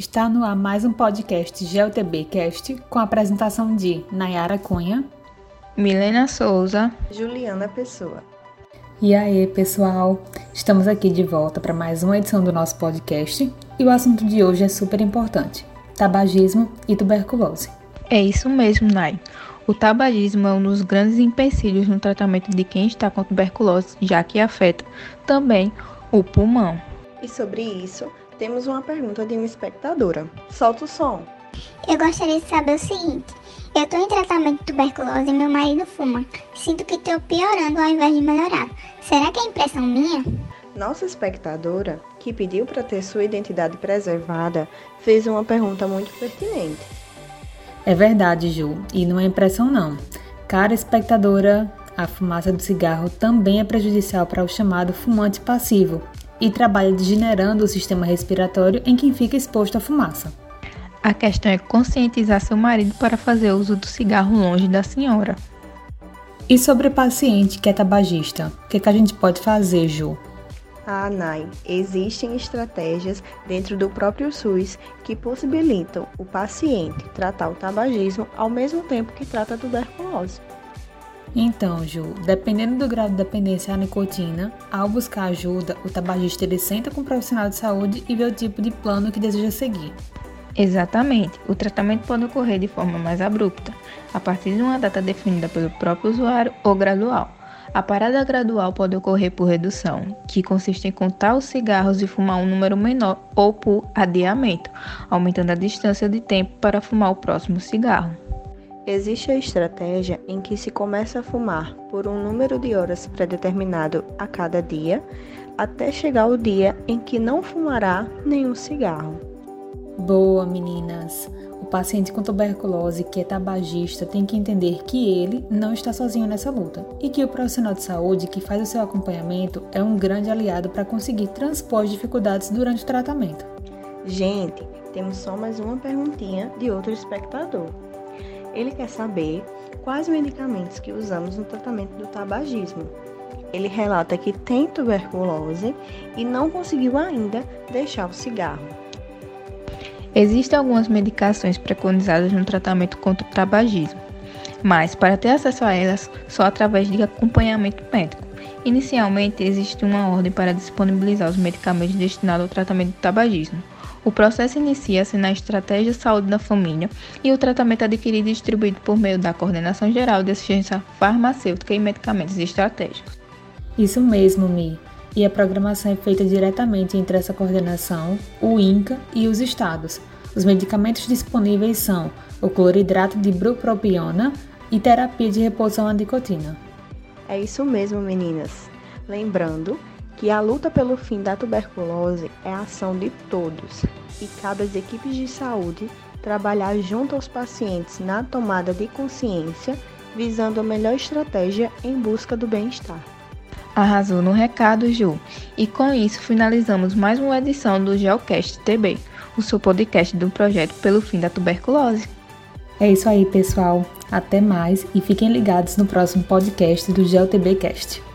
Está no ar mais um podcast GeoTB Cast com a apresentação de Nayara Cunha, Milena Souza, Juliana Pessoa. E aí, pessoal? Estamos aqui de volta para mais uma edição do nosso podcast e o assunto de hoje é super importante: tabagismo e tuberculose. É isso mesmo, Nay. O tabagismo é um dos grandes empecilhos no tratamento de quem está com tuberculose, já que afeta também o pulmão. E sobre isso, temos uma pergunta de uma espectadora. Solta o som. Eu gostaria de saber o seguinte: eu estou em tratamento de tuberculose e meu marido fuma. Sinto que estou piorando ao invés de melhorar. Será que é impressão minha? Nossa espectadora, que pediu para ter sua identidade preservada, fez uma pergunta muito pertinente. É verdade, Ju, e não é impressão não. Cara espectadora, a fumaça do cigarro também é prejudicial para o chamado fumante passivo e trabalha degenerando o sistema respiratório em quem fica exposto à fumaça. A questão é conscientizar seu marido para fazer uso do cigarro longe da senhora. E sobre o paciente que é tabagista, o que, que a gente pode fazer, Ju? Ah, Nai, existem estratégias dentro do próprio SUS que possibilitam o paciente tratar o tabagismo ao mesmo tempo que trata a tuberculose. Então, Ju, dependendo do grau de dependência à nicotina, ao buscar ajuda, o tabagista ele senta com o profissional de saúde e vê o tipo de plano que deseja seguir. Exatamente. O tratamento pode ocorrer de forma mais abrupta, a partir de uma data definida pelo próprio usuário ou gradual. A parada gradual pode ocorrer por redução, que consiste em contar os cigarros e fumar um número menor, ou por adiamento, aumentando a distância de tempo para fumar o próximo cigarro. Existe a estratégia em que se começa a fumar por um número de horas pré-determinado a cada dia, até chegar o dia em que não fumará nenhum cigarro. Boa, meninas! O paciente com tuberculose que é tabagista tem que entender que ele não está sozinho nessa luta e que o profissional de saúde que faz o seu acompanhamento é um grande aliado para conseguir transpor as dificuldades durante o tratamento. Gente, temos só mais uma perguntinha de outro espectador. Ele quer saber quais medicamentos que usamos no tratamento do tabagismo. Ele relata que tem tuberculose e não conseguiu ainda deixar o cigarro. Existem algumas medicações preconizadas no tratamento contra o tabagismo, mas para ter acesso a elas só através de acompanhamento médico. Inicialmente, existe uma ordem para disponibilizar os medicamentos destinados ao tratamento do tabagismo. O processo inicia-se na estratégia de saúde da família e o tratamento adquirido e distribuído por meio da Coordenação Geral de Assistência Farmacêutica e Medicamentos Estratégicos. Isso mesmo, Mi e a programação é feita diretamente entre essa coordenação, o INCA e os estados. Os medicamentos disponíveis são o cloridrato de bupropiona e terapia de reposição à nicotina. É isso mesmo, meninas. Lembrando que a luta pelo fim da tuberculose é a ação de todos e cabe às equipes de saúde trabalhar junto aos pacientes na tomada de consciência, visando a melhor estratégia em busca do bem-estar. Arrasou no recado, Ju. E com isso finalizamos mais uma edição do Geocast TB, o seu podcast do projeto pelo fim da tuberculose. É isso aí, pessoal. Até mais e fiquem ligados no próximo podcast do GeoTBcast.